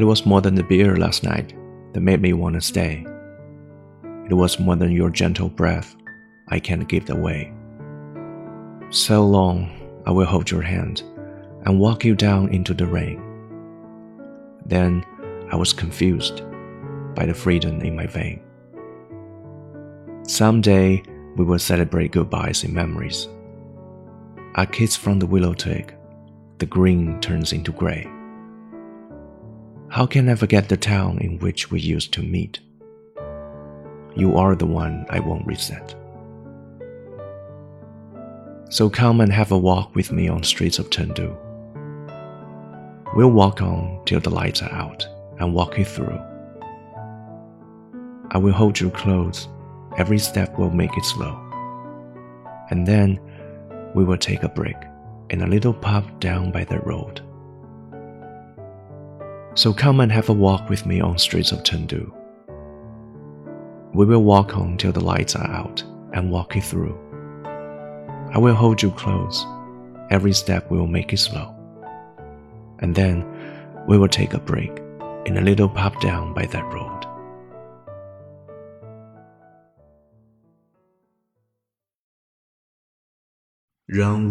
It was more than the beer last night that made me want to stay. It was more than your gentle breath I can't give away. So long, I will hold your hand and walk you down into the rain. Then I was confused by the freedom in my vein. Someday we will celebrate goodbyes in memories. A kiss from the willow twig, the green turns into gray. How can I forget the town in which we used to meet? You are the one I won't reset. So come and have a walk with me on streets of Chengdu. We'll walk on till the lights are out and walk you through. I will hold you close, every step will make it slow. And then we will take a break in a little pub down by the road. So come and have a walk with me on streets of Chengdu. We will walk on till the lights are out and walk it through. I will hold you close. Every step will make it slow. And then we will take a break in a little pub down by that road. Rang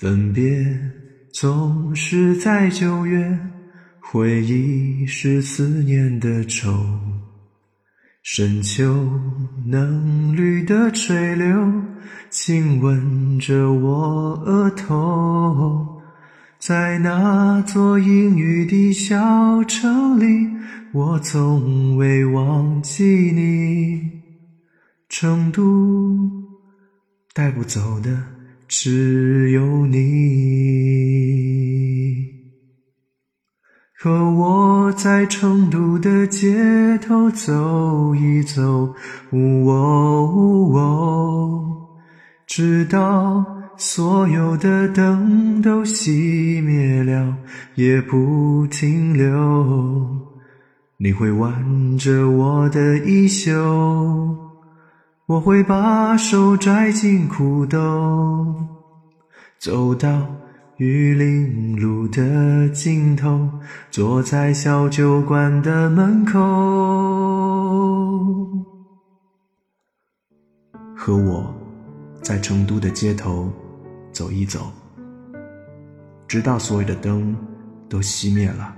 分别总是在九月，回忆是思念的愁，深秋嫩绿的垂柳，亲吻着我额头，在那座阴雨的小城里。我从未忘记你，成都带不走的只有你。和我在成都的街头走一走，直到所有的灯都熄灭了，也不停留。你会挽着我的衣袖，我会把手拽进裤兜，走到玉林路的尽头，坐在小酒馆的门口，和我在成都的街头走一走，直到所有的灯都熄灭了，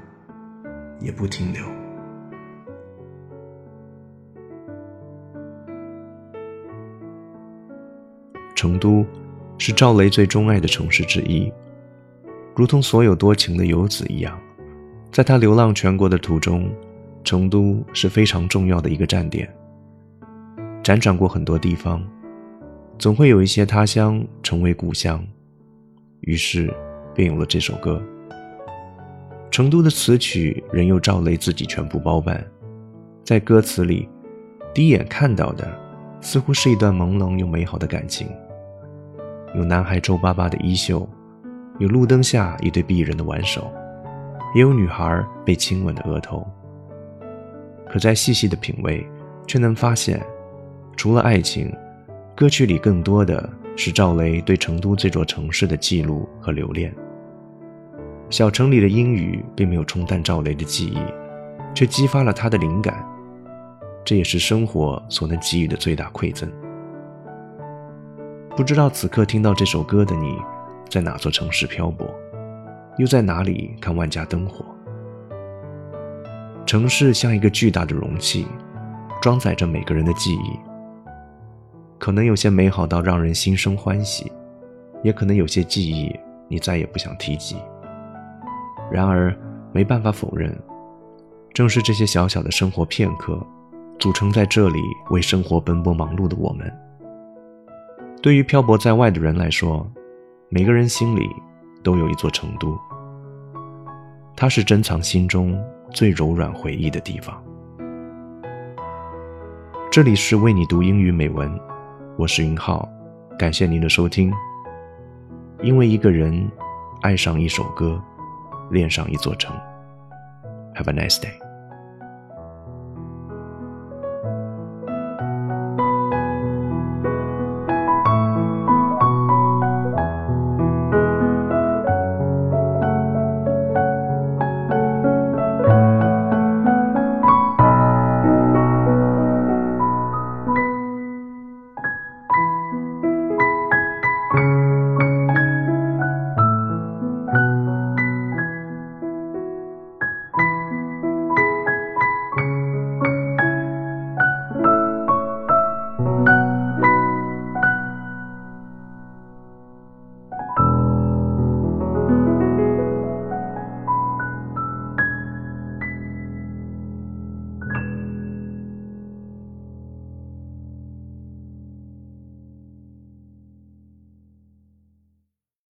也不停留。成都，是赵雷最钟爱的城市之一。如同所有多情的游子一样，在他流浪全国的途中，成都是非常重要的一个站点。辗转过很多地方，总会有一些他乡成为故乡，于是便有了这首歌。成都的词曲仍由赵雷自己全部包办，在歌词里，第一眼看到的似乎是一段朦胧又美好的感情。有男孩皱巴巴的衣袖，有路灯下一对璧人的挽手，也有女孩被亲吻的额头。可再细细的品味，却能发现，除了爱情，歌曲里更多的是赵雷对成都这座城市的记录和留恋。小城里的阴雨并没有冲淡赵雷的记忆，却激发了他的灵感，这也是生活所能给予的最大馈赠。不知道此刻听到这首歌的你，在哪座城市漂泊，又在哪里看万家灯火？城市像一个巨大的容器，装载着每个人的记忆。可能有些美好到让人心生欢喜，也可能有些记忆你再也不想提及。然而，没办法否认，正是这些小小的生活片刻，组成在这里为生活奔波忙碌的我们。对于漂泊在外的人来说，每个人心里都有一座成都，它是珍藏心中最柔软回忆的地方。这里是为你读英语美文，我是云浩，感谢您的收听。因为一个人爱上一首歌，恋上一座城。Have a nice day.